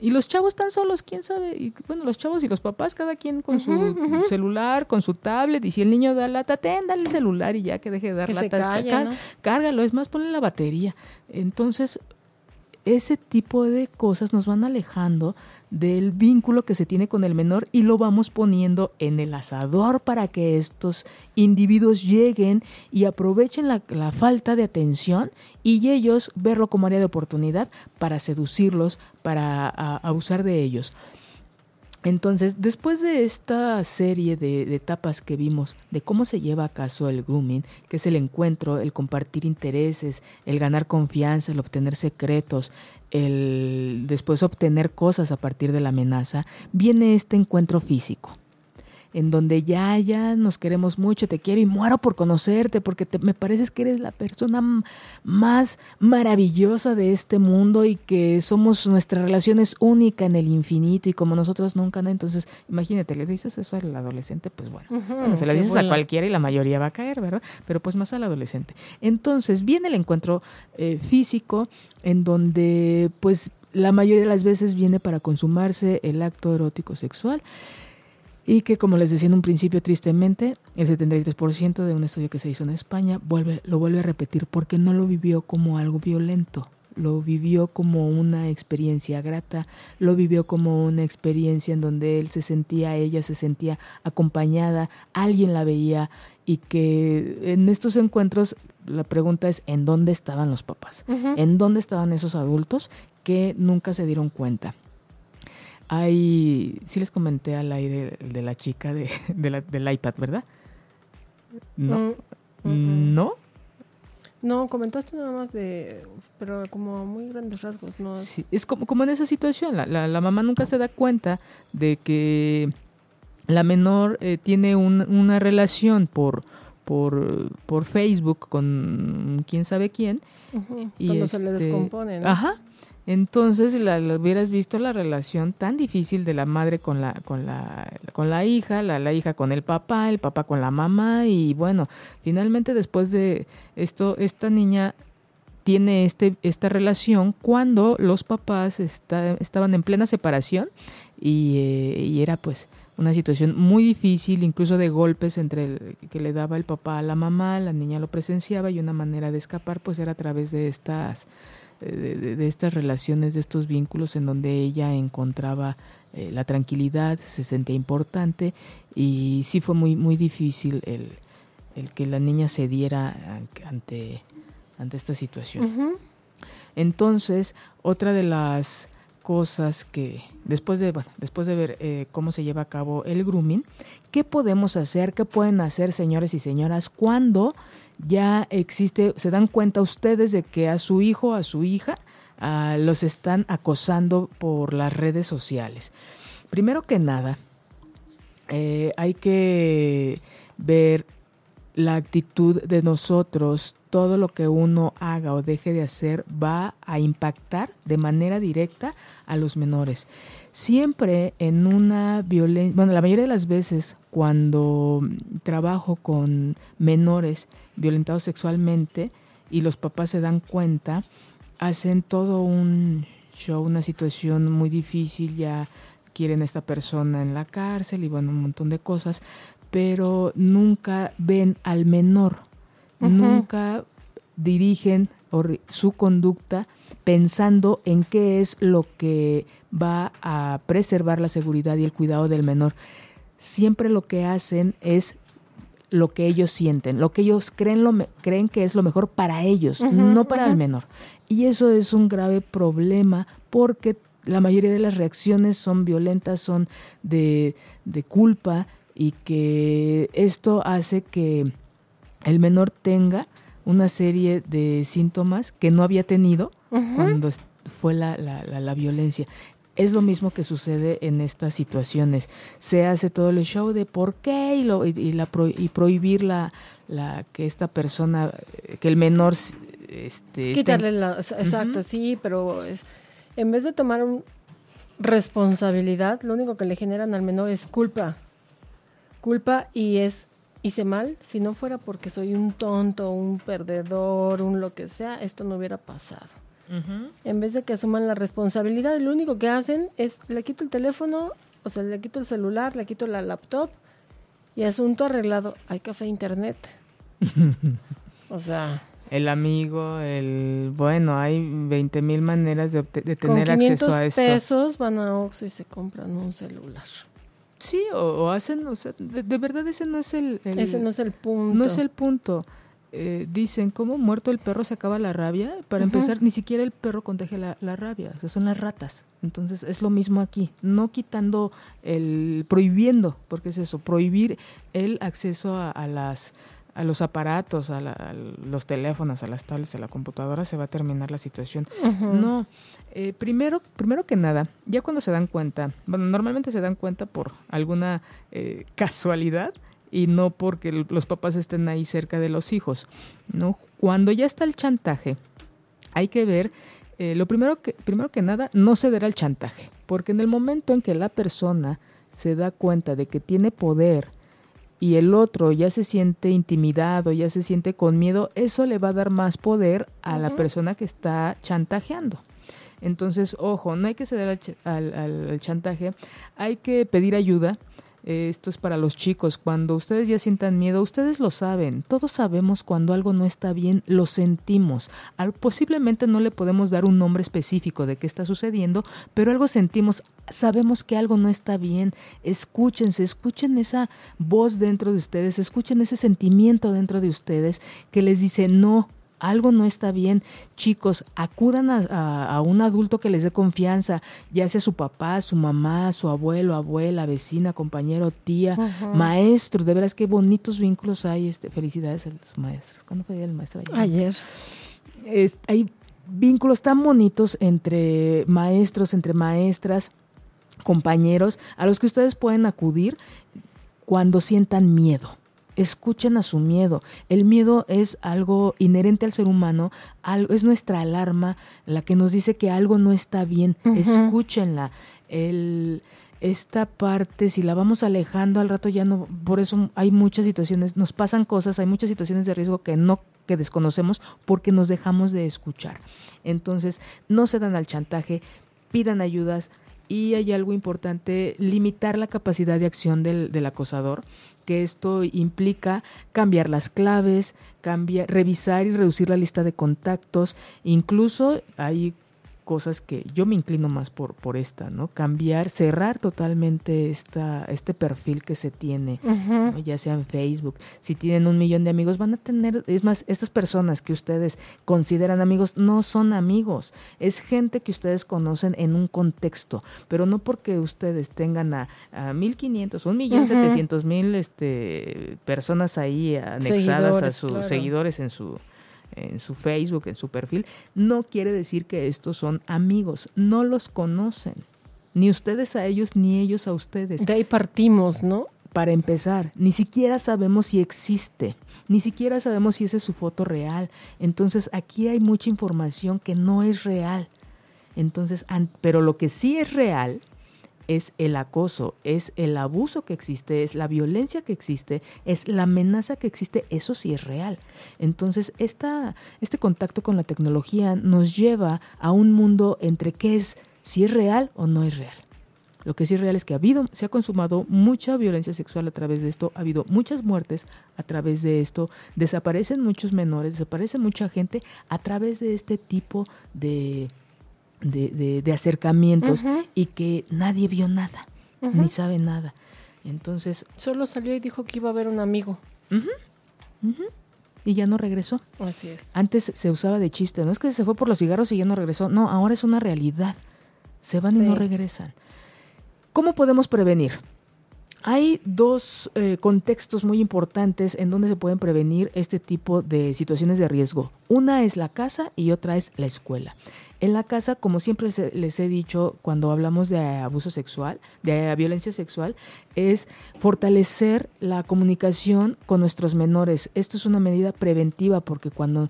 Y los chavos están solos, quién sabe. Y bueno, los chavos y los papás, cada quien con su uh -huh, uh -huh. celular, con su tablet. Y si el niño da lata, ten, dale el celular y ya que deje de dar que lata, calle, car ¿no? cárgalo. Es más, ponle la batería. Entonces, ese tipo de cosas nos van alejando del vínculo que se tiene con el menor y lo vamos poniendo en el asador para que estos individuos lleguen y aprovechen la, la, falta de atención y ellos verlo como área de oportunidad para seducirlos, para abusar de ellos. Entonces, después de esta serie de, de, etapas que vimos de cómo se lleva a caso el grooming, que es el encuentro, el compartir intereses, el ganar confianza, el obtener secretos, el después obtener cosas a partir de la amenaza, viene este encuentro físico en donde ya, ya nos queremos mucho, te quiero y muero por conocerte, porque te, me pareces que eres la persona más maravillosa de este mundo y que somos, nuestra relación es única en el infinito y como nosotros nunca, ¿no? Entonces, imagínate, le dices eso al adolescente, pues bueno, uh -huh, bueno se lo dices bueno. a cualquiera y la mayoría va a caer, ¿verdad? Pero pues más al adolescente. Entonces, viene el encuentro eh, físico en donde, pues, la mayoría de las veces viene para consumarse el acto erótico sexual y que como les decía en un principio tristemente el 73% de un estudio que se hizo en España vuelve, lo vuelve a repetir porque no lo vivió como algo violento, lo vivió como una experiencia grata, lo vivió como una experiencia en donde él se sentía, ella se sentía acompañada, alguien la veía y que en estos encuentros la pregunta es ¿en dónde estaban los papás? Uh -huh. ¿En dónde estaban esos adultos que nunca se dieron cuenta? Hay, sí les comenté al aire de la chica de, de la, del iPad, ¿verdad? No. Mm, mm, ¿No? No, comentaste nada más de, pero como muy grandes rasgos, ¿no? Sí, es como, como en esa situación, la, la, la mamá nunca se da cuenta de que la menor eh, tiene un- una relación por, por, por Facebook con quién sabe quién. Y Cuando se le este, descompone, ¿no? Ajá. Entonces la, hubieras visto la relación tan difícil de la madre con la con la con la hija, la, hija con el papá, el papá con la mamá y bueno, finalmente después de esto esta niña tiene este esta relación cuando los papás está- estaban en plena separación y, eh, y era pues una situación muy difícil, incluso de golpes entre el, que le daba el papá a la mamá, la niña lo presenciaba y una manera de escapar pues era a través de estas de, de- de estas relaciones, de estos vínculos en donde ella encontraba eh, la tranquilidad, se sentía importante y sí fue muy muy difícil el, el que la niña cediera an- ante ante esta situación. Entonces, otra de las cosas que después de bueno, después de ver eh, cómo se lleva a cabo el grooming, ¿qué podemos hacer? ¿Qué pueden hacer, señores y señoras, cuando ya existe, se dan cuenta ustedes de que a su hijo, a su hija, ah, los están acosando por las redes sociales? Primero que nada, eh, hay que ver la actitud de nosotros, todo lo que uno haga o deje de hacer va a impactar de manera directa a los menores. Siempre en una violencia, bueno, la mayoría de las veces cuando trabajo con menores violentados sexualmente y los papás se dan cuenta, hacen todo un show, una situación muy difícil, ya quieren a esta persona en la cárcel y bueno, un montón de cosas, pero nunca ven al menor, nunca dirigen su conducta pensando en qué es lo que va a preservar la seguridad y el cuidado del menor. Siempre lo que hacen es lo que ellos sienten, lo que ellos creen, lo me- creen que es lo mejor para ellos, no para el menor. Y eso es un grave problema porque la mayoría de las reacciones son violentas, son de, de culpa y que esto hace que el menor tenga una serie de síntomas que no había tenido cuando fue la, la- la- la violencia. Es lo mismo que sucede en estas situaciones. Se hace todo el show de por qué y, lo, y, y la pro- y prohibir la, la que esta persona, eh, que el menor este, Quitarle la... Exacto, sí, pero es, en vez de tomar un- responsabilidad, lo único que le generan al menor es culpa. Culpa y es hice mal, si no fuera porque soy un tonto, un perdedor, un lo que sea, esto no hubiera pasado. En vez de que asuman la responsabilidad, lo único que hacen es le quito el teléfono, o sea, le quito el celular, le quito la laptop y asunto arreglado. Hay café e internet. o sea, El amigo, el... Bueno, hay 20 mil maneras de, con tener 500 acceso a esto. pesos van a Oxxo y se compran un celular. Sí, o, o hacen, o sea, de, de verdad ese no es el... el- Ese no es el punto. No es el punto. Eh, dicen, ¿cómo muerto el perro se acaba la rabia? Para empezar, ni siquiera el perro contagia la, la rabia, o sea, son las ratas. Entonces es lo mismo aquí, no quitando el, prohibiendo, porque es eso, prohibir el acceso a, a las a los aparatos, a, la- a los teléfonos, a las tablets, a la computadora, se va a terminar la situación. No, eh, primero, primero que nada, ya cuando se dan cuenta, bueno, normalmente se dan cuenta por alguna eh, casualidad y no porque los papás estén ahí cerca de los hijos, ¿no? Cuando ya está el chantaje, hay que ver, eh, lo primero que, primero que nada, no ceder al chantaje, porque en el momento en que la persona se da cuenta de que tiene poder y el otro ya se siente intimidado, ya se siente con miedo, eso le va a dar más poder a la persona que está chantajeando. Entonces, ojo, no hay que ceder al, ch- al- al- al chantaje, hay que pedir ayuda. Esto es para los chicos. Cuando ustedes ya sientan miedo, ustedes lo saben. Todos sabemos cuando algo no está bien, lo sentimos. Al- posiblemente no le podemos dar un nombre específico de qué está sucediendo, pero algo sentimos. Sabemos que algo no está bien. Escúchense, escuchen esa voz dentro de ustedes, escuchen ese sentimiento dentro de ustedes que les dice no. Algo no está bien. Chicos, acudan a, un adulto que les dé confianza, ya sea su papá, su mamá, su abuelo, abuela, vecina, compañero, tía, maestro. De veras, qué bonitos vínculos hay. Este, felicidades a los maestros. ¿Cuándo fue el maestro? Ayer. hay vínculos tan bonitos entre maestros, entre maestras, compañeros, a los que ustedes pueden acudir cuando sientan miedo escuchen a su miedo. El miedo es algo inherente al ser humano, es nuestra alarma la que nos dice que algo no está bien. Escúchenla. El, esta parte, si la vamos alejando al rato ya no, por eso hay muchas situaciones, nos pasan cosas, hay muchas situaciones de riesgo que no que desconocemos porque nos dejamos de escuchar. Entonces, no se dan al chantaje, pidan ayudas y hay algo importante, limitar la capacidad de acción del, del acosador que esto implica cambiar las claves, cambiar, revisar y reducir la lista de contactos, incluso hay cosas que yo me inclino más por, por esta, ¿no? Cambiar, cerrar totalmente esta, este perfil que se tiene, ya sea en Facebook. Si tienen un millón de amigos, van a tener, es más, estas personas que ustedes consideran amigos no son amigos, es gente que ustedes conocen en un contexto, pero no porque ustedes tengan a, a 1500, un millón setecientos mil este, personas ahí anexadas a sus seguidores en su en su Facebook, en su perfil, no quiere decir que estos son amigos, no los conocen, ni ustedes a ellos, ni ellos a ustedes. De ahí partimos, ¿no? Para empezar, ni siquiera sabemos si existe, ni siquiera sabemos si esa es su foto real. Entonces aquí hay mucha información que no es real. Entonces, pero lo que sí es real es el acoso, es el abuso que existe, es la violencia que existe, es la amenaza que existe, eso sí es real. Entonces, esta, este contacto con la tecnología nos lleva a un mundo entre qué es, si es real o no es real. Lo que sí es real es que ha habido, se ha consumado mucha violencia sexual a través de esto, ha habido muchas muertes a través de esto, desaparecen muchos menores, desaparece mucha gente a través de este tipo de, de, de, acercamientos y que nadie vio nada, ni sabe nada. Entonces... Solo salió y dijo que iba a ver un amigo. Y ya no regresó. Así es. Antes se usaba de chiste, no es que se fue por los cigarros y ya no regresó. No, ahora es una realidad. Se van y no regresan. ¿Cómo podemos prevenir? Hay dos eh, contextos muy importantes en donde se pueden prevenir este tipo de situaciones de riesgo. Una es la casa y otra es la escuela. En la casa, como siempre les he dicho cuando hablamos de abuso sexual, de violencia sexual, es fortalecer la comunicación con nuestros menores. Esto es una medida preventiva porque cuando eh,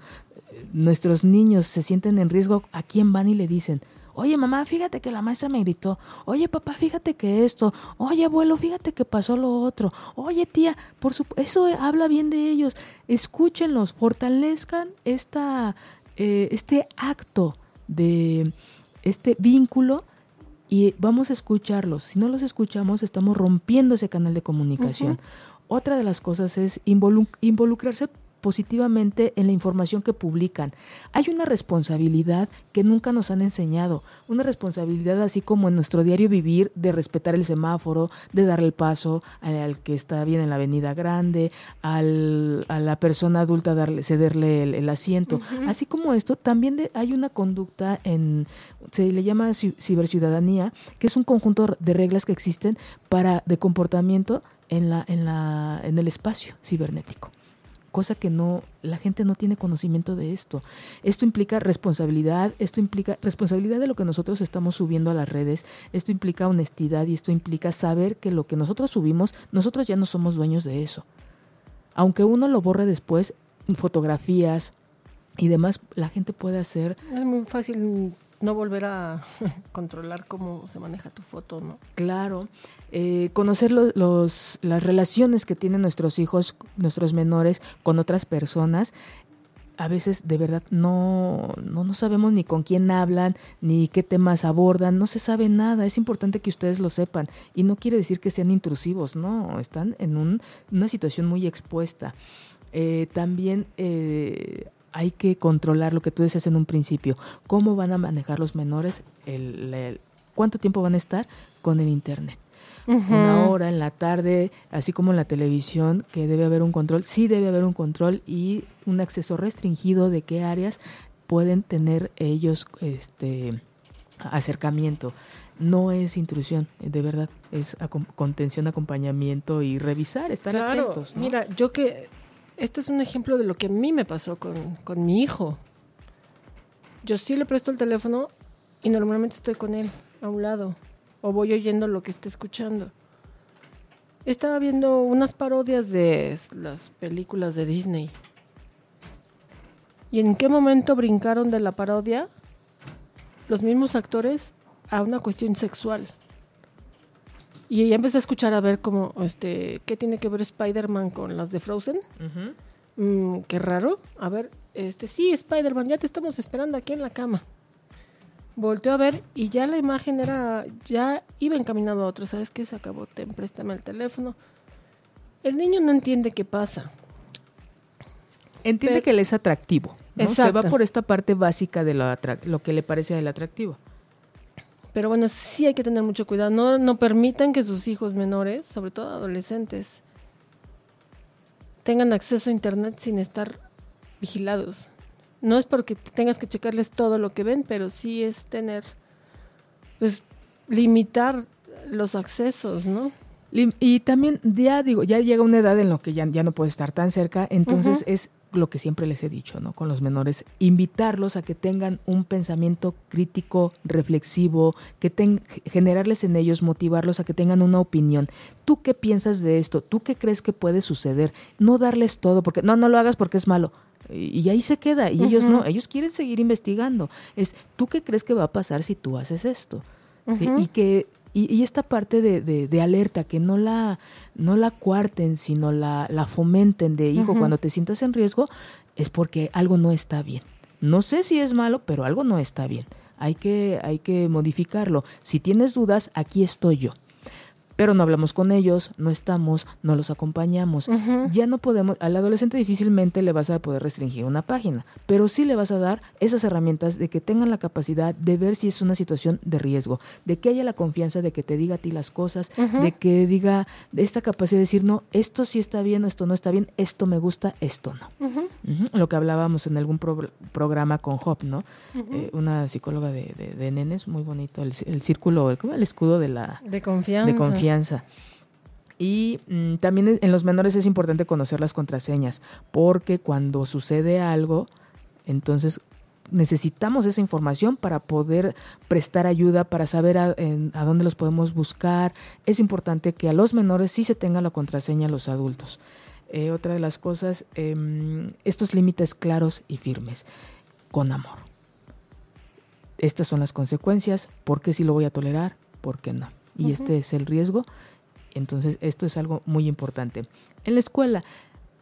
nuestros niños se sienten en riesgo, ¿a quién van y le dicen? Oye, mamá, fíjate que la maestra me gritó. Oye, papá, fíjate que esto. Oye, abuelo, fíjate que pasó lo otro. Oye, tía, por su eso habla bien de ellos. Escúchenlos, fortalezcan esta, eh, este acto de este vínculo y vamos a escucharlos. Si no los escuchamos, estamos rompiendo ese canal de comunicación. Otra de las cosas es involucrarse positivamente en la información que publican. Hay una responsabilidad que nunca nos han enseñado, una responsabilidad así como en nuestro diario vivir de respetar el semáforo, de darle el paso al que está bien en la avenida grande, al, a la persona adulta darle, cederle el, asiento. Así como esto, también hay una conducta en, se le llama ciberciudadanía, que es un conjunto de reglas que existen para de comportamiento en la, en la, en el espacio cibernético cosa que no, la gente no tiene conocimiento de esto. Esto implica responsabilidad, esto implica responsabilidad de lo que nosotros estamos subiendo a las redes, esto implica honestidad y esto implica saber que lo que nosotros subimos, nosotros ya no somos dueños de eso. Aunque uno lo borre después, fotografías y demás, la gente puede hacer... Es muy fácil no volver a controlar cómo se maneja tu foto, ¿no? Claro. Eh, conocer los, las relaciones que tienen nuestros hijos, nuestros menores con otras personas. A veces de verdad no, no, no sabemos ni con quién hablan, ni qué temas abordan, no se sabe nada. Es importante que ustedes lo sepan. Y no quiere decir que sean intrusivos, no, están en un, una situación muy expuesta. Eh, también eh, hay que controlar lo que tú decías en un principio, cómo van a manejar los menores, el, cuánto tiempo van a estar con el Internet. una hora en la tarde, así como en la televisión, que debe haber un control, sí debe haber un control y un acceso restringido de qué áreas pueden tener ellos este acercamiento. No es intrusión, de verdad, es contención, acompañamiento y revisar, estar atentos. Mira, yo que esto es un ejemplo de lo que a mí me pasó con, con mi hijo. Yo sí le presto el teléfono y normalmente estoy con él a un lado o voy oyendo lo que está escuchando. Estaba viendo unas parodias de las películas de Disney. ¿Y en qué momento brincaron de la parodia los mismos actores a una cuestión sexual? Y ya empecé a escuchar a ver cómo, este, ¿qué tiene que ver Spider-Man con las de Frozen? Mm, qué raro. A ver, este, sí, Spider-Man, ya te estamos esperando aquí en la cama. Volteó a ver y ya la imagen era, ya iba encaminado a otro. ¿Sabes qué? Se acabó, ten, préstame el teléfono. El niño no entiende qué pasa. Entiende que le es atractivo. Se va por esta parte básica de lo, lo que le parece a él atractivo. Pero bueno, sí hay que tener mucho cuidado. No, no permitan que sus hijos menores, sobre todo adolescentes, tengan acceso a Internet sin estar vigilados. No es porque tengas que checarles todo lo que ven, pero sí es tener, pues, limitar los accesos, ¿no? Y también, ya digo, ya llega una edad en la que ya, ya no puede estar tan cerca, entonces es lo que siempre les he dicho, ¿no? Con los menores, invitarlos a que tengan un pensamiento crítico, reflexivo, que generarles en ellos, motivarlos a que tengan una opinión. ¿Tú qué piensas de esto? ¿Tú qué crees que puede suceder? No darles todo, porque no, no lo hagas porque es malo. Y, ahí se queda. Y ellos no, ellos quieren seguir investigando. Es, ¿tú qué crees que va a pasar si tú haces esto? Y que y, esta parte de, de, alerta, que no la, no la cuarten, sino la, la fomenten de, hijo, cuando te sientas en riesgo, es porque algo no está bien. No sé si es malo, pero algo no está bien. Hay que, hay que modificarlo. Si tienes dudas, aquí estoy yo pero no hablamos con ellos, no estamos, no los acompañamos. Ya no podemos, al adolescente difícilmente le vas a poder restringir una página, pero sí le vas a dar esas herramientas de que tengan la capacidad de ver si es una situación de riesgo, de que haya la confianza de que te diga a ti las cosas, de que diga esta capacidad de decir, no, esto sí está bien, esto no está bien, esto me gusta, esto no. Lo que hablábamos en algún programa con Hop, ¿no? Eh, una psicóloga de, de, nenes, muy bonito, el, círculo, el, el escudo de la... De confianza. De confianza y mm, también en los menores es importante conocer las contraseñas, porque cuando sucede algo, entonces necesitamos esa información para poder prestar ayuda, para saber a, dónde los podemos buscar. Es importante que a los menores sí se tenga la contraseña a los adultos. Eh, otra de las cosas, em, estos límites claros y firmes, con amor. Estas son las consecuencias, ¿por qué sí lo voy a tolerar? ¿Por qué no? Y este es el riesgo. Entonces, esto es algo muy importante. En la escuela,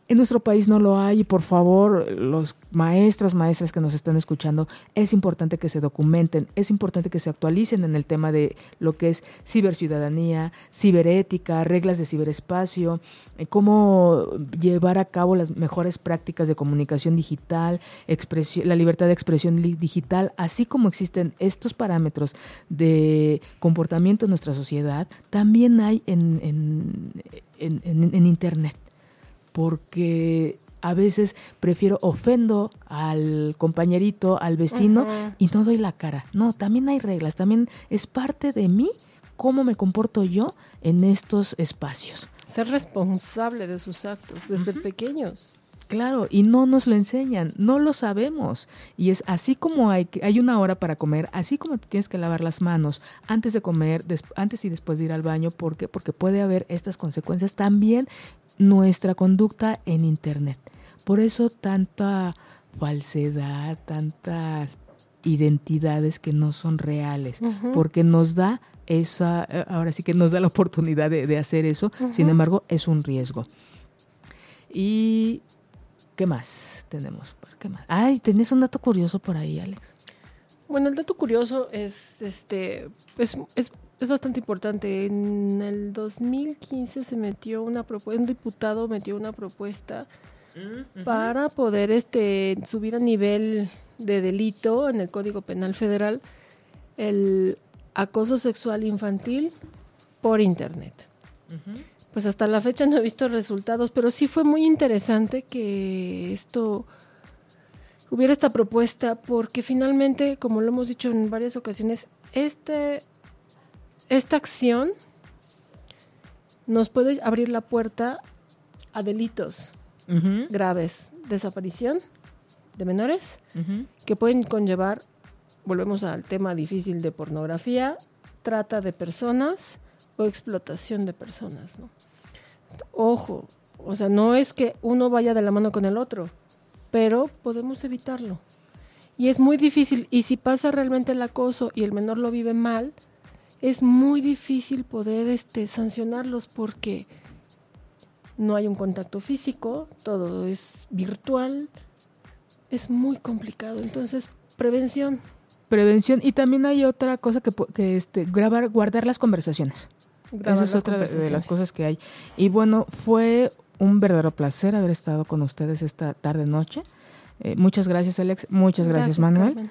en nuestro país no lo hay y por favor, los maestros, maestras que nos están escuchando, es importante que se documenten, es importante que se actualicen en el tema de lo que es ciberciudadanía, ciberética, reglas de ciberespacio, eh, cómo llevar a cabo las mejores prácticas de comunicación digital, la libertad de expresión digital, así como existen estos parámetros de comportamiento en nuestra sociedad, también hay en, en, en Internet porque a veces prefiero ofendo al compañerito, al vecino y no doy la cara. No, también hay reglas, también es parte de mí cómo me comporto yo en estos espacios. Ser responsable de sus actos desde pequeños. Claro, y no nos lo enseñan, no lo sabemos. Y es así como hay, hay una hora para comer, así como tienes que lavar las manos antes de comer, antes y después de ir al baño, ¿por Porque puede haber estas consecuencias también nuestra conducta en Internet. Por eso tanta falsedad, tantas identidades que no son reales, porque nos da esa, eh, ahora sí que nos da la oportunidad de, hacer eso, sin embargo es un riesgo. Y, ¿qué más tenemos? ¿Qué más? Ay, tenés un dato curioso por ahí, Alex. Bueno, el dato curioso es, este, es, es es bastante importante. En el 2015 se metió una propuesta, un diputado metió una propuesta mm, para poder este subir a nivel de delito en el Código Penal Federal el acoso sexual infantil por internet. Pues hasta la fecha no he visto resultados, pero sí fue muy interesante que esto hubiera esta propuesta, porque finalmente, como lo hemos dicho en varias ocasiones, este, esta acción nos puede abrir la puerta a delitos graves, desaparición de menores, que pueden conllevar, volvemos al tema difícil de pornografía, trata de personas o explotación de personas, ¿no? Ojo, o sea, no es que uno vaya de la mano con el otro, pero podemos evitarlo. Y es muy difícil, y si pasa realmente el acoso y el menor lo vive mal, es muy difícil poder este, sancionarlos porque no hay un contacto físico, todo es virtual, es muy complicado. Entonces, prevención. Prevención. Y también hay otra cosa que, que este, grabar, guardar las conversaciones. grabar Esa es otra de- las cosas que hay. Y bueno, fue un verdadero placer haber estado con ustedes esta tarde-noche. Eh, muchas gracias, Alex. Muchas gracias, Manuel. Carmen.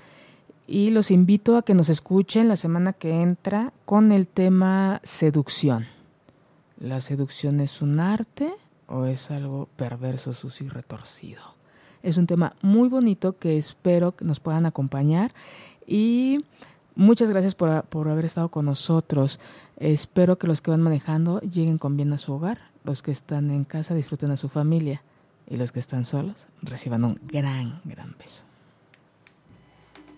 Y los invito a que nos escuchen la semana que entra con el tema seducción. ¿La seducción es un arte o es algo perverso, sucio y retorcido? Es un tema muy bonito que espero que nos puedan acompañar y muchas gracias por, por haber estado con nosotros. Espero que los que van manejando lleguen con bien a su hogar, los que están en casa disfruten a su familia y los que están solos reciban un gran, gran beso.